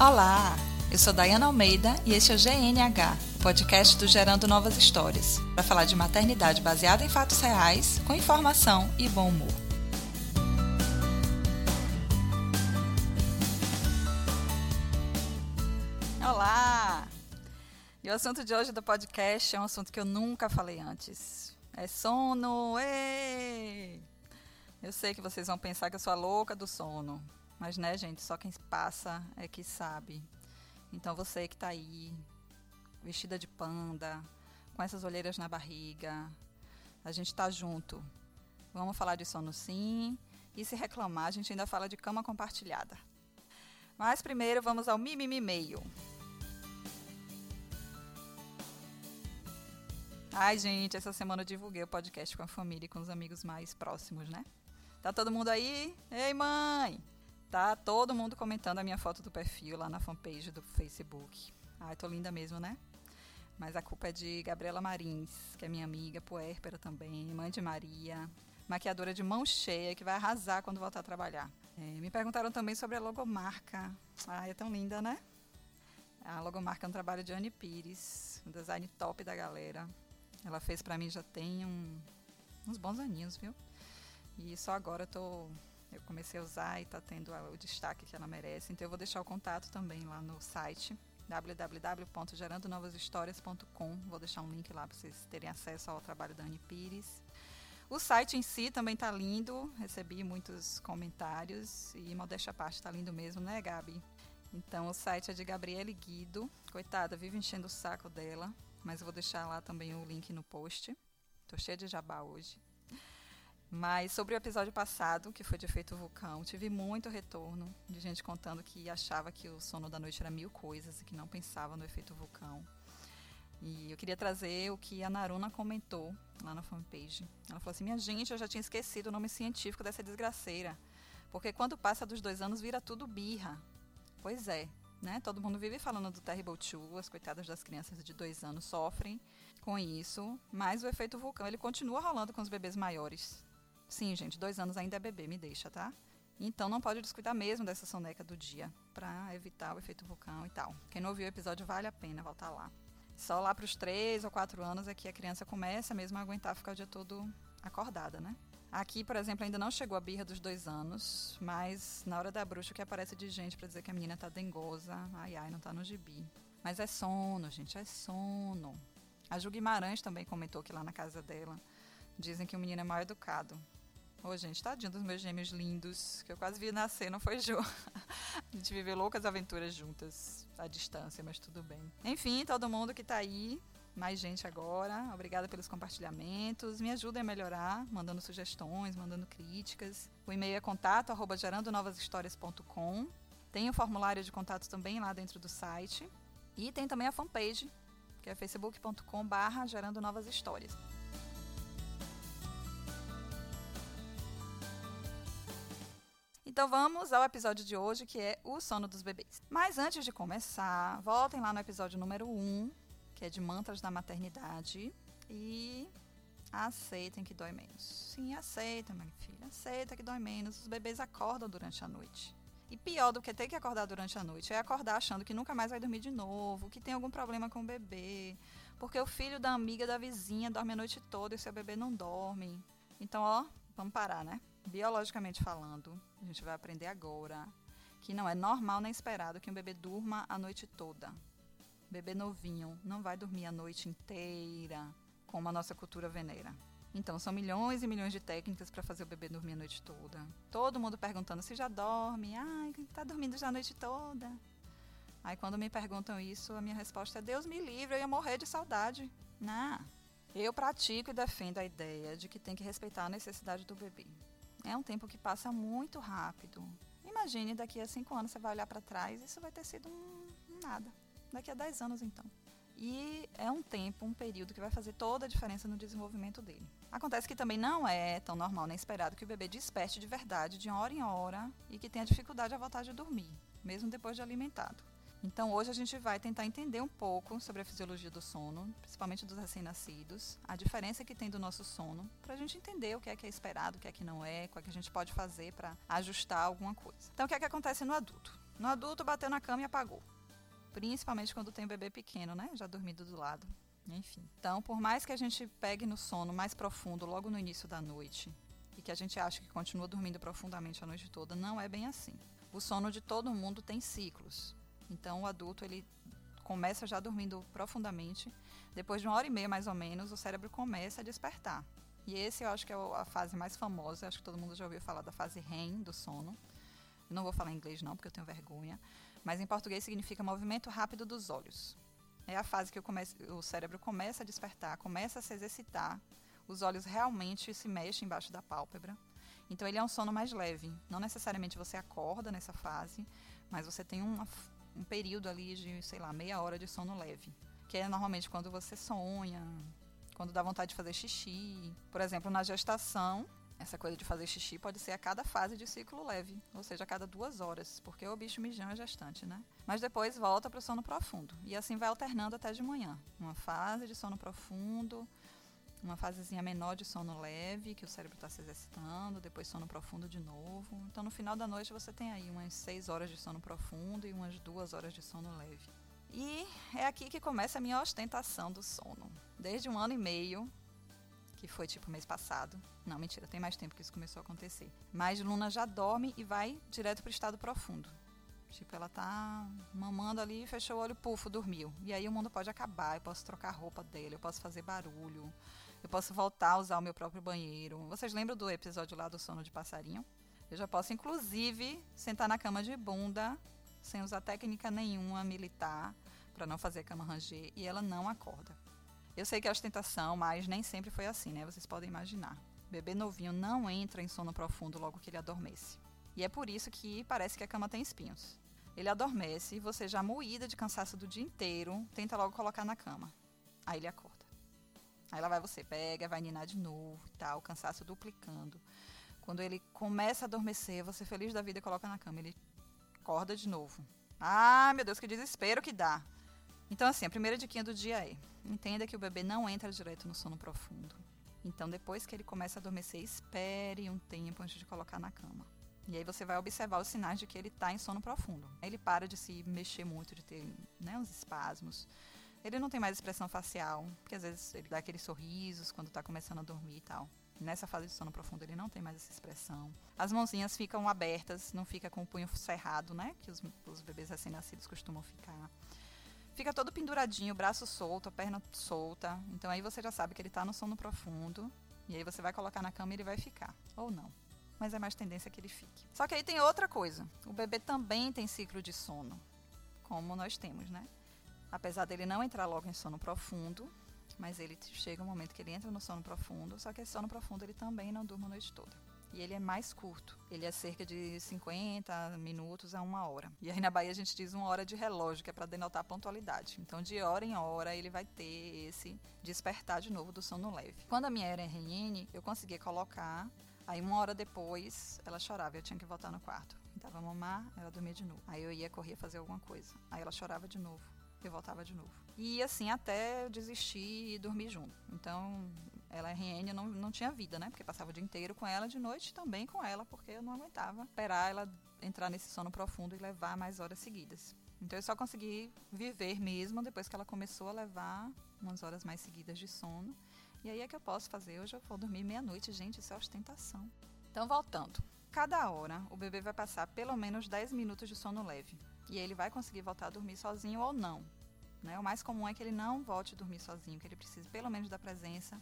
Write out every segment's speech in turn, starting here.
Olá, eu sou Dayana Almeida e este é o GNH, podcast do Gerando Novas Histórias, para falar de maternidade baseada em fatos reais, com informação e bom humor. Olá! E o assunto de hoje do podcast é um assunto que eu nunca falei antes. É sono! Ei! Eu sei que vocês vão pensar que eu sou a louca do sono, mas, né, gente, só quem passa é que sabe. Então, você que tá aí, vestida de panda, com essas olheiras na barriga, a gente tá junto. Vamos falar de sono sim. E se reclamar, a gente ainda fala de cama compartilhada. Mas primeiro vamos ao mimimi meio. Ai, gente, essa semana eu divulguei o podcast com a família e com os amigos mais próximos, né? Tá todo mundo aí? Ei, mãe! Tá todo mundo comentando a minha foto do perfil lá na fanpage do Facebook. Ai, tô linda mesmo, né? Mas a culpa é de Gabriela Marins, que é minha amiga, puérpera também, mãe de Maria, maquiadora de mão cheia, que vai arrasar quando voltar a trabalhar. É, me perguntaram também sobre a logomarca. Ai, é tão linda, né? A logomarca é um trabalho de Anne Pires, um design top da galera. Ela fez para mim já tem um, uns bons aninhos, viu? E só agora eu tô eu comecei a usar e está tendo o destaque que ela merece. Então eu vou deixar o contato também lá no site www.gerandonovashistorias.com. Vou deixar um link lá para vocês terem acesso ao trabalho da Anne Pires. O site em si também está lindo, recebi muitos comentários e modéstia à parte está lindo mesmo, né, Gabi? Então o site é de Gabriele Guido. Coitada, vive enchendo o saco dela, mas eu vou deixar lá também o link no post. Tô cheia de jabá hoje. Mas sobre o episódio passado, que foi de efeito vulcão, tive muito retorno de gente contando que achava que o sono da noite era mil coisas e que não pensava no efeito vulcão. E eu queria trazer o que a Naruna comentou lá na fanpage. Ela falou assim: Minha gente, eu já tinha esquecido o nome científico dessa desgraceira. Porque quando passa dos dois anos, vira tudo birra. Pois é, né? Todo mundo vive falando do Terrible Two, as coitadas das crianças de dois anos sofrem com isso, mas o efeito vulcão ele continua rolando com os bebês maiores. Sim, gente, dois anos ainda é bebê, me deixa, tá? Então não pode descuidar mesmo dessa soneca do dia, para evitar o efeito vulcão e tal. Quem não ouviu o episódio, vale a pena voltar lá. Só lá para os três ou quatro anos é que a criança começa mesmo a aguentar ficar o dia todo acordada, né? Aqui, por exemplo, ainda não chegou a birra dos dois anos, mas na hora da bruxa que aparece de gente para dizer que a menina tá dengosa, ai ai, não tá no gibi. Mas é sono, gente, é sono. A Ju Guimarães também comentou que lá na casa dela dizem que o menino é mal educado. Ô, gente, tadinho dos meus gêmeos lindos, que eu quase vi nascer, não foi, Ju? a gente viveu loucas aventuras juntas, à distância, mas tudo bem. Enfim, todo mundo que tá aí, mais gente agora, obrigada pelos compartilhamentos, me ajudem a melhorar, mandando sugestões, mandando críticas. O e-mail é contato, arroba gerandonovashistórias.com. Tem o formulário de contato também lá dentro do site. E tem também a fanpage, que é facebook.com barra gerando novas histórias. Então vamos ao episódio de hoje, que é o sono dos bebês. Mas antes de começar, voltem lá no episódio número 1, que é de mantras da maternidade, e aceitem que dói menos. Sim, aceita, minha filha, aceita que dói menos. Os bebês acordam durante a noite. E pior do que ter que acordar durante a noite é acordar achando que nunca mais vai dormir de novo, que tem algum problema com o bebê, porque o filho da amiga da vizinha dorme a noite toda e seu bebê não dorme. Então, ó, vamos parar, né? Biologicamente falando, a gente vai aprender agora que não é normal nem esperado que um bebê durma a noite toda. Bebê novinho não vai dormir a noite inteira, como a nossa cultura venera. Então, são milhões e milhões de técnicas para fazer o bebê dormir a noite toda. Todo mundo perguntando se já dorme. Ai, tá dormindo já a noite toda. Aí, quando me perguntam isso, a minha resposta é: Deus me livre, eu ia morrer de saudade. Não. Eu pratico e defendo a ideia de que tem que respeitar a necessidade do bebê. É um tempo que passa muito rápido. Imagine daqui a cinco anos você vai olhar para trás, isso vai ter sido um, nada. Daqui a dez anos, então. E é um tempo, um período que vai fazer toda a diferença no desenvolvimento dele. Acontece que também não é tão normal nem esperado que o bebê desperte de verdade de hora em hora e que tenha dificuldade a voltar de dormir, mesmo depois de alimentado. Então hoje a gente vai tentar entender um pouco sobre a fisiologia do sono, principalmente dos recém-nascidos, a diferença que tem do nosso sono, para a gente entender o que é que é esperado, o que é que não é, o que, é que a gente pode fazer para ajustar alguma coisa. Então o que é que acontece no adulto? No adulto bateu na cama e apagou. Principalmente quando tem um bebê pequeno, né? Já dormido do lado. Enfim. Então, por mais que a gente pegue no sono mais profundo logo no início da noite, e que a gente acha que continua dormindo profundamente a noite toda, não é bem assim. O sono de todo mundo tem ciclos. Então, o adulto ele começa já dormindo profundamente. Depois de uma hora e meia, mais ou menos, o cérebro começa a despertar. E esse eu acho que é a fase mais famosa. Acho que todo mundo já ouviu falar da fase REM do sono. não vou falar em inglês não, porque eu tenho vergonha. Mas em português significa movimento rápido dos olhos. É a fase que o, o cérebro começa a despertar, começa a se exercitar os olhos realmente se mexem embaixo da pálpebra. Então ele é um sono mais leve. Não necessariamente você acorda nessa fase, mas você tem uma, um período ali de, sei lá, meia hora de sono leve. Que é normalmente quando você sonha, quando dá vontade de fazer xixi. Por exemplo, na gestação, essa coisa de fazer xixi pode ser a cada fase de ciclo leve, ou seja, a cada duas horas, porque o bicho mijão é gestante, né? Mas depois volta para o sono profundo. E assim vai alternando até de manhã. Uma fase de sono profundo, uma fasezinha menor de sono leve, que o cérebro está se exercitando, depois sono profundo de novo. Então, no final da noite, você tem aí umas 6 horas de sono profundo e umas 2 horas de sono leve. E é aqui que começa a minha ostentação do sono. Desde um ano e meio, que foi tipo mês passado. Não, mentira, tem mais tempo que isso começou a acontecer. Mas Luna já dorme e vai direto para o estado profundo. Tipo, ela tá mamando ali, fechou o olho, pufo, dormiu. E aí o mundo pode acabar, eu posso trocar a roupa dele, eu posso fazer barulho, eu posso voltar a usar o meu próprio banheiro. Vocês lembram do episódio lá do sono de passarinho? Eu já posso, inclusive, sentar na cama de bunda, sem usar técnica nenhuma militar, para não fazer a cama ranger, e ela não acorda. Eu sei que é ostentação, mas nem sempre foi assim, né? Vocês podem imaginar. Bebê novinho não entra em sono profundo logo que ele adormece. E é por isso que parece que a cama tem espinhos. Ele adormece, você já moída de cansaço do dia inteiro, tenta logo colocar na cama. Aí ele acorda. Aí lá vai você, pega, vai ninar de novo e tal, cansaço duplicando. Quando ele começa a adormecer, você feliz da vida coloca na cama, ele acorda de novo. Ah, meu Deus, que desespero que dá. Então, assim, a primeira dica do dia é: entenda que o bebê não entra direto no sono profundo. Então, depois que ele começa a adormecer, espere um tempo antes de colocar na cama. E aí você vai observar os sinais de que ele está em sono profundo. Ele para de se mexer muito, de ter né, uns espasmos. Ele não tem mais expressão facial, porque às vezes ele dá aqueles sorrisos quando está começando a dormir e tal. Nessa fase de sono profundo ele não tem mais essa expressão. As mãozinhas ficam abertas, não fica com o punho cerrado, né? Que os, os bebês recém-nascidos costumam ficar. Fica todo penduradinho, braço solto, a perna solta. Então aí você já sabe que ele está no sono profundo. E aí você vai colocar na cama e ele vai ficar. Ou não. Mas é mais tendência que ele fique. Só que aí tem outra coisa. O bebê também tem ciclo de sono. Como nós temos, né? Apesar dele não entrar logo em sono profundo, mas ele chega um momento que ele entra no sono profundo, só que esse sono profundo ele também não durma a noite toda. E ele é mais curto. Ele é cerca de 50 minutos a uma hora. E aí na Bahia a gente diz uma hora de relógio, que é para denotar a pontualidade. Então, de hora em hora, ele vai ter esse despertar de novo do sono leve. Quando a minha era RN, eu conseguia colocar. Aí, uma hora depois, ela chorava e eu tinha que voltar no quarto. Tentava mamar, ela dormia de novo. Aí eu ia correr fazer alguma coisa. Aí ela chorava de novo eu voltava de novo. E assim até eu desistir e dormir junto. Então, ela RN não, não tinha vida, né? Porque passava o dia inteiro com ela, de noite também com ela, porque eu não aguentava esperar ela entrar nesse sono profundo e levar mais horas seguidas. Então eu só consegui viver mesmo depois que ela começou a levar umas horas mais seguidas de sono. E aí é que eu posso fazer. Hoje eu vou dormir meia-noite, gente, isso é ostentação. Então, voltando. Cada hora, o bebê vai passar pelo menos 10 minutos de sono leve e ele vai conseguir voltar a dormir sozinho ou não. Né? O mais comum é que ele não volte a dormir sozinho, que ele precise pelo menos da presença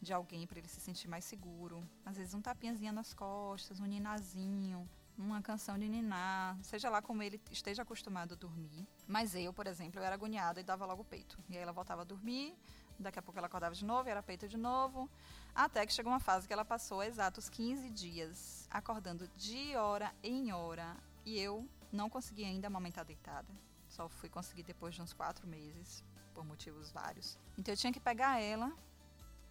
de alguém para ele se sentir mais seguro. Às vezes um tapinhazinho nas costas, um ninazinho, uma canção de ninar, seja lá como ele esteja acostumado a dormir. Mas eu, por exemplo, eu era agoniada e dava logo peito. E aí ela voltava a dormir, daqui a pouco ela acordava de novo, era peito de novo, até que chegou uma fase que ela passou exatos 15 dias acordando de hora em hora e eu não consegui ainda amamentar deitada. Só fui conseguir depois de uns quatro meses, por motivos vários. Então eu tinha que pegar ela,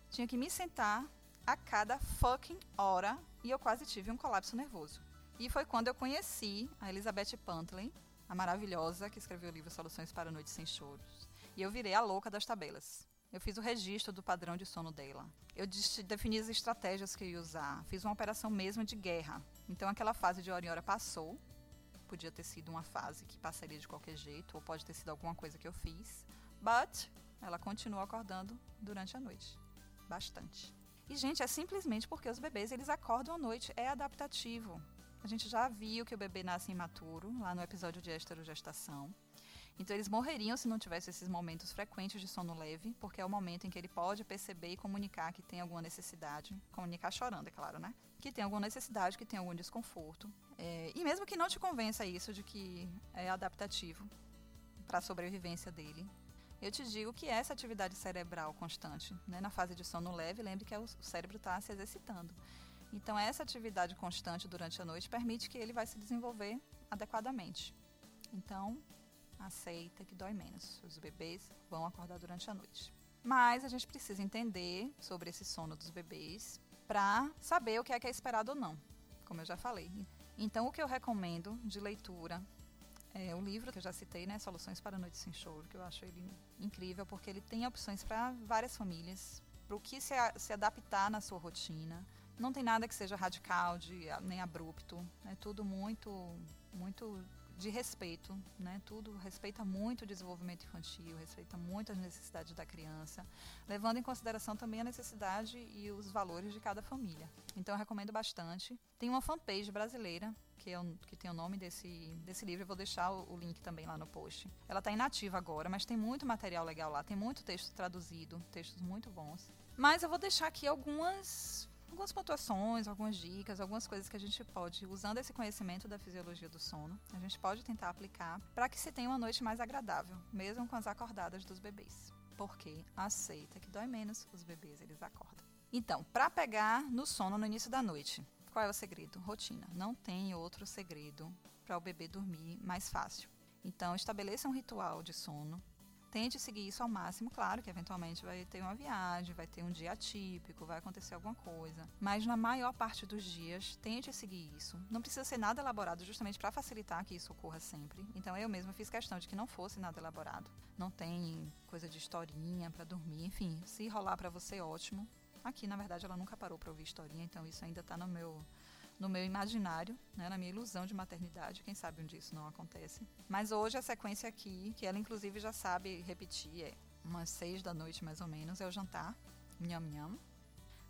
tinha que me sentar a cada fucking hora e eu quase tive um colapso nervoso. E foi quando eu conheci a Elizabeth Pantley, a maravilhosa que escreveu o livro Soluções para Noites Sem Choros. E eu virei a louca das tabelas. Eu fiz o registro do padrão de sono dela. Eu defini as estratégias que ia usar. Fiz uma operação mesmo de guerra. Então aquela fase de hora em hora passou. Podia ter sido uma fase que passaria de qualquer jeito, ou pode ter sido alguma coisa que eu fiz. But ela continua acordando durante a noite. Bastante. E, gente, é simplesmente porque os bebês eles acordam à noite. É adaptativo. A gente já viu que o bebê nasce imaturo, lá no episódio de esterogestação. Então, eles morreriam se não tivesse esses momentos frequentes de sono leve, porque é o momento em que ele pode perceber e comunicar que tem alguma necessidade. Comunicar chorando, é claro, né? Que tem alguma necessidade, que tem algum desconforto. É, e mesmo que não te convença isso de que é adaptativo para a sobrevivência dele, eu te digo que essa atividade cerebral constante, né, na fase de sono leve, lembre que é o cérebro está se exercitando. Então, essa atividade constante durante a noite permite que ele vai se desenvolver adequadamente. Então, aceita que dói menos. Os bebês vão acordar durante a noite. Mas a gente precisa entender sobre esse sono dos bebês para saber o que é que é esperado ou não, como eu já falei. Então, o que eu recomendo de leitura é o livro que eu já citei, né, Soluções para Noites Sem Choro, que eu acho ele incrível porque ele tem opções para várias famílias, para o que se, se adaptar na sua rotina. Não tem nada que seja radical, de, nem abrupto. É tudo muito, muito de respeito, né? Tudo respeita muito o desenvolvimento infantil, respeita muito as necessidades da criança, levando em consideração também a necessidade e os valores de cada família. Então eu recomendo bastante. Tem uma fanpage brasileira que, é que tem o nome desse, desse livro, eu vou deixar o, o link também lá no post. Ela está inativa agora, mas tem muito material legal lá, tem muito texto traduzido, textos muito bons. Mas eu vou deixar aqui algumas algumas pontuações, algumas dicas, algumas coisas que a gente pode, usando esse conhecimento da fisiologia do sono, a gente pode tentar aplicar para que se tenha uma noite mais agradável, mesmo com as acordadas dos bebês. Porque aceita que dói menos, os bebês eles acordam. Então, para pegar no sono no início da noite, qual é o segredo? Rotina. Não tem outro segredo para o bebê dormir mais fácil. Então, estabeleça um ritual de sono tente seguir isso ao máximo. Claro que eventualmente vai ter uma viagem, vai ter um dia atípico, vai acontecer alguma coisa. Mas na maior parte dos dias, tente seguir isso. Não precisa ser nada elaborado justamente para facilitar que isso ocorra sempre. Então eu mesma fiz questão de que não fosse nada elaborado. Não tem coisa de historinha para dormir, enfim, se rolar para você ótimo. Aqui, na verdade, ela nunca parou para ouvir historinha, então isso ainda está no meu no meu imaginário, né, na minha ilusão de maternidade. Quem sabe um dia isso não acontece. Mas hoje a sequência aqui, que ela inclusive já sabe repetir, é umas seis da noite mais ou menos, é o jantar, nham nham.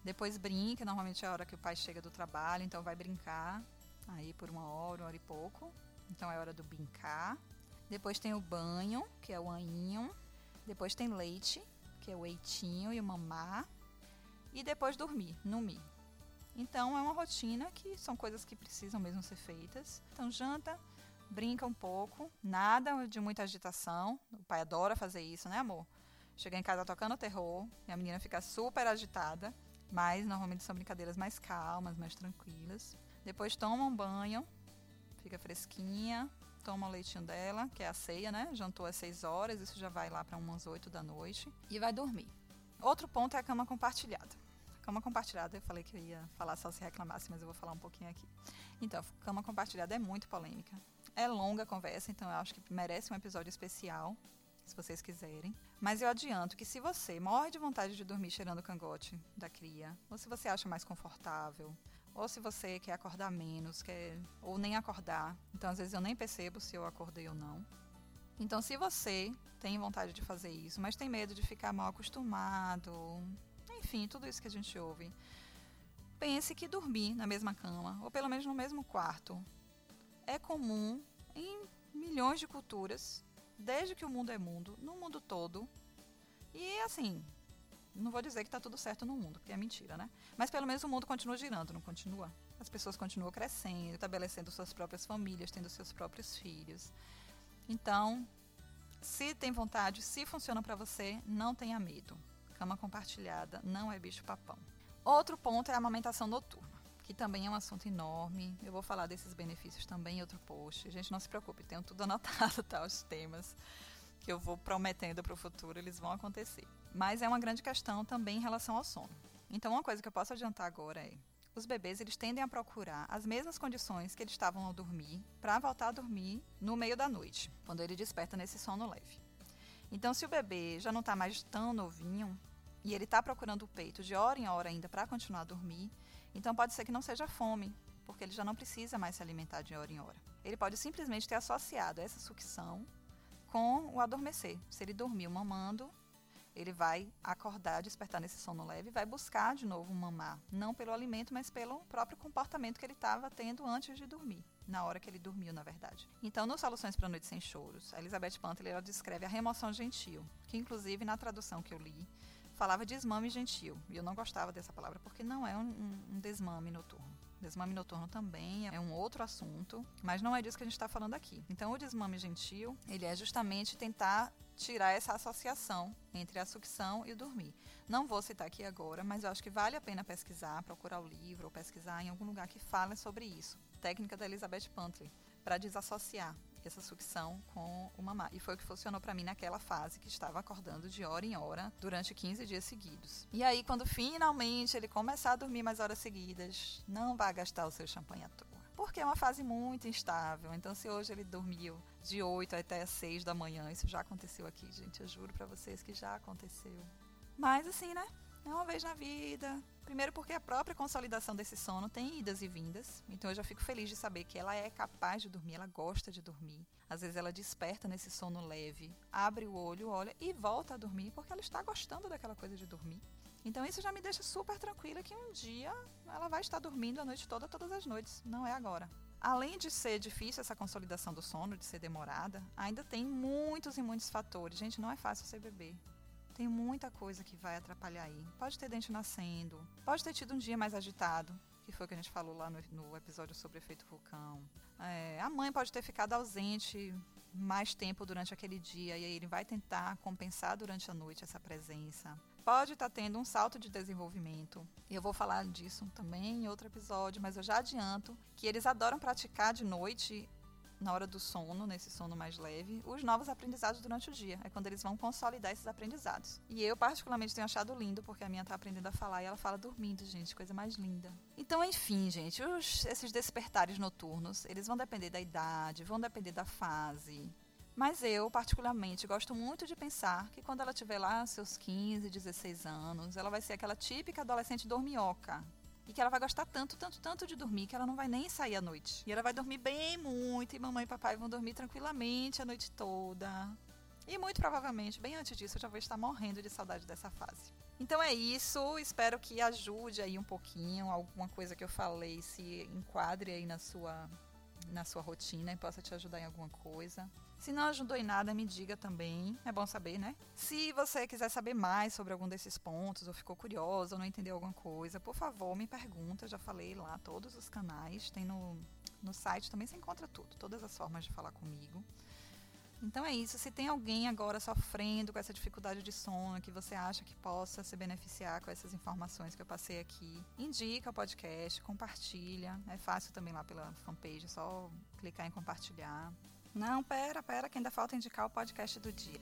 Depois brinca, normalmente é a hora que o pai chega do trabalho, então vai brincar aí por uma hora, uma hora e pouco. Então é hora do brincar. Depois tem o banho, que é o aninho. Depois tem leite, que é o eitinho e o mamar. E depois dormir, dormir. Então é uma rotina que são coisas que precisam mesmo ser feitas. Então janta, brinca um pouco, nada de muita agitação. O pai adora fazer isso, né, amor? Chega em casa tocando terror e a menina fica super agitada, mas normalmente são brincadeiras mais calmas, mais tranquilas. Depois toma um banho, fica fresquinha, toma o leitinho dela, que é a ceia, né? Jantou às 6 horas, isso já vai lá para umas 8 da noite e vai dormir. Outro ponto é a cama compartilhada. Cama compartilhada, eu falei que eu ia falar só se reclamasse, mas eu vou falar um pouquinho aqui. Então, cama compartilhada é muito polêmica. É longa a conversa, então eu acho que merece um episódio especial, se vocês quiserem. Mas eu adianto que se você morre de vontade de dormir cheirando o cangote da cria, ou se você acha mais confortável, ou se você quer acordar menos, quer ou nem acordar, então às vezes eu nem percebo se eu acordei ou não. Então, se você tem vontade de fazer isso, mas tem medo de ficar mal acostumado, enfim, tudo isso que a gente ouve. Pense que dormir na mesma cama, ou pelo menos no mesmo quarto, é comum em milhões de culturas, desde que o mundo é mundo, no mundo todo. E assim, não vou dizer que está tudo certo no mundo, porque é mentira, né? Mas pelo menos o mundo continua girando, não continua? As pessoas continuam crescendo, estabelecendo suas próprias famílias, tendo seus próprios filhos. Então, se tem vontade, se funciona para você, não tenha medo. Cama compartilhada não é bicho-papão. Outro ponto é a amamentação noturna, que também é um assunto enorme. Eu vou falar desses benefícios também em outro post. Gente, não se preocupe, tenho tudo anotado, tá? Os temas que eu vou prometendo para o futuro, eles vão acontecer. Mas é uma grande questão também em relação ao sono. Então, uma coisa que eu posso adiantar agora é os bebês eles tendem a procurar as mesmas condições que eles estavam ao dormir para voltar a dormir no meio da noite, quando ele desperta nesse sono leve. Então, se o bebê já não está mais tão novinho e ele está procurando o peito de hora em hora ainda para continuar a dormir, então pode ser que não seja fome, porque ele já não precisa mais se alimentar de hora em hora. Ele pode simplesmente ter associado essa sucção com o adormecer. Se ele dormiu mamando, ele vai acordar, despertar nesse sono leve e vai buscar de novo mamar. Não pelo alimento, mas pelo próprio comportamento que ele estava tendo antes de dormir. Na hora que ele dormiu, na verdade. Então, no Soluções para Noite Sem Choros, a Elizabeth Pantel ela descreve a remoção gentil, que inclusive na tradução que eu li, falava desmame gentil. E eu não gostava dessa palavra porque não é um, um, desmame noturno. Desmame noturno também é um outro assunto, mas não é disso que a gente está falando aqui. Então, o desmame gentil, ele é justamente tentar tirar essa associação entre a sucção e o dormir. Não vou citar aqui agora, mas eu acho que vale a pena pesquisar, procurar o livro ou pesquisar em algum lugar que fale sobre isso. Técnica da Elizabeth Pantley, para desassociar essa sucção com o mamar. E foi o que funcionou para mim naquela fase que estava acordando de hora em hora durante 15 dias seguidos. E aí, quando finalmente ele começar a dormir mais horas seguidas, não vá gastar o seu champanhe à toa. Porque é uma fase muito instável. Então, se hoje ele dormiu de 8 até 6 da manhã, isso já aconteceu aqui, gente. Eu juro para vocês que já aconteceu. Mas, assim, né? É uma vez na vida. Primeiro porque a própria consolidação desse sono tem idas e vindas. Então eu já fico feliz de saber que ela é capaz de dormir, ela gosta de dormir. Às vezes ela desperta nesse sono leve, abre o olho, olha e volta a dormir porque ela está gostando daquela coisa de dormir. Então isso já me deixa super tranquila que um dia ela vai estar dormindo a noite toda, todas as noites. Não é agora. Além de ser difícil essa consolidação do sono, de ser demorada, ainda tem muitos e muitos fatores. Gente, não é fácil ser bebê. Tem muita coisa que vai atrapalhar aí. Pode ter dente nascendo, pode ter tido um dia mais agitado, que foi o que a gente falou lá no, no episódio sobre efeito vulcão. É, a mãe pode ter ficado ausente mais tempo durante aquele dia e aí ele vai tentar compensar durante a noite essa presença. Pode estar tá tendo um salto de desenvolvimento. Eu vou falar disso também em outro episódio, mas eu já adianto que eles adoram praticar de noite na hora do sono, nesse sono mais leve, os novos aprendizados durante o dia. É quando eles vão consolidar esses aprendizados. E eu, particularmente, tenho achado lindo, porque a minha está aprendendo a falar e ela fala dormindo, gente, coisa mais linda. Então, enfim, gente, os, esses despertares noturnos, eles vão depender da idade, vão depender da fase. Mas eu, particularmente, gosto muito de pensar que quando ela tiver lá seus 15, 16 anos, ela vai ser aquela típica adolescente dorminhoca, e que ela vai gostar tanto, tanto, tanto de dormir que ela não vai nem sair à noite. E ela vai dormir bem muito e mamãe e papai vão dormir tranquilamente a noite toda. E muito provavelmente, bem antes disso, eu já vou estar morrendo de saudade dessa fase. Então é isso, espero que ajude aí um pouquinho, alguma coisa que eu falei se enquadre aí na sua na sua rotina e possa te ajudar em alguma coisa. Se não ajudou em nada, me diga também. É bom saber, né? Se você quiser saber mais sobre algum desses pontos, ou ficou curioso, ou não entendeu alguma coisa, por favor, me pergunta. Já falei lá todos os canais. Tem no, no site também você encontra tudo, todas as formas de falar comigo. Então é isso. Se tem alguém agora sofrendo com essa dificuldade de sono, que você acha que possa se beneficiar com essas informações que eu passei aqui, indica o podcast, compartilha. É fácil também lá pela fanpage, é só clicar em compartilhar. Não, pera, pera, que ainda falta indicar o podcast do dia.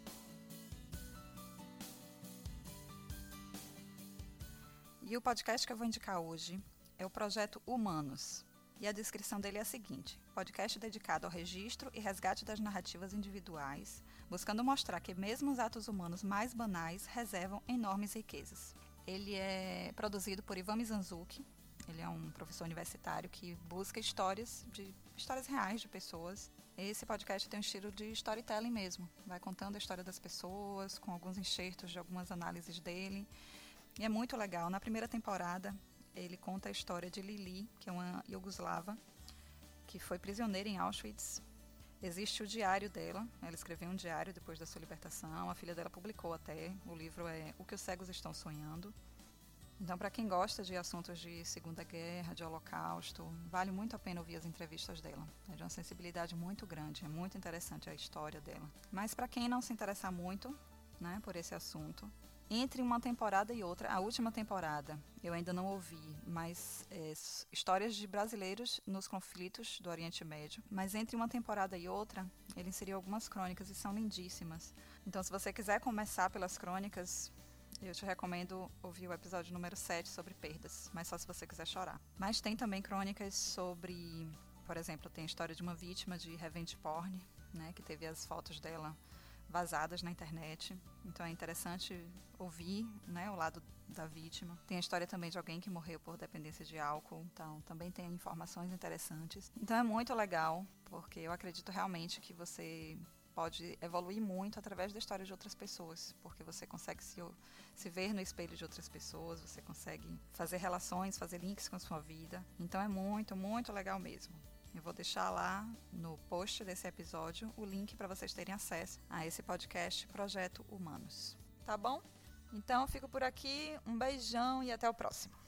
E o podcast que eu vou indicar hoje é o projeto Humanos. E a descrição dele é a seguinte: podcast dedicado ao registro e resgate das narrativas individuais, buscando mostrar que mesmo os atos humanos mais banais reservam enormes riquezas. Ele é produzido por Ivan Mizanzuki. Ele é um professor universitário que busca histórias de histórias reais de pessoas esse podcast tem um estilo de storytelling mesmo. Vai contando a história das pessoas, com alguns enxertos de algumas análises dele. E é muito legal. Na primeira temporada, ele conta a história de Lili, que é uma iugoslava, que foi prisioneira em Auschwitz. Existe o diário dela. Ela escreveu um diário depois da sua libertação. A filha dela publicou até. O livro é O que os cegos estão sonhando. Então, para quem gosta de assuntos de Segunda Guerra, de Holocausto, vale muito a pena ouvir as entrevistas dela. É de uma sensibilidade muito grande, é muito interessante a história dela. Mas para quem não se interessar muito né, por esse assunto, entre uma temporada e outra, a última temporada eu ainda não ouvi, mas é, histórias de brasileiros nos conflitos do Oriente Médio. Mas entre uma temporada e outra, ele inseriu algumas crônicas e são lindíssimas. Então, se você quiser começar pelas crônicas, Eu te recomendo ouvir o episódio número 7 sobre perdas, mas só se você quiser chorar. Mas tem também crônicas sobre, por exemplo, tem a história de uma vítima de revenge porn, né, que teve as fotos dela vazadas na internet. Então é interessante ouvir né, o lado da vítima. Tem a história também de alguém que morreu por dependência de álcool, então também tem informações interessantes. Então é muito legal, porque eu acredito realmente que você pode evoluir muito através da história de outras pessoas, porque você consegue se, se ver no espelho de outras pessoas, você consegue fazer relações, fazer links com a sua vida. Então é muito, muito legal mesmo. Eu vou deixar lá no post desse episódio o link para vocês terem acesso a esse podcast Projeto Humanos. Tá bom? Então fico por aqui, um beijão e até o próximo.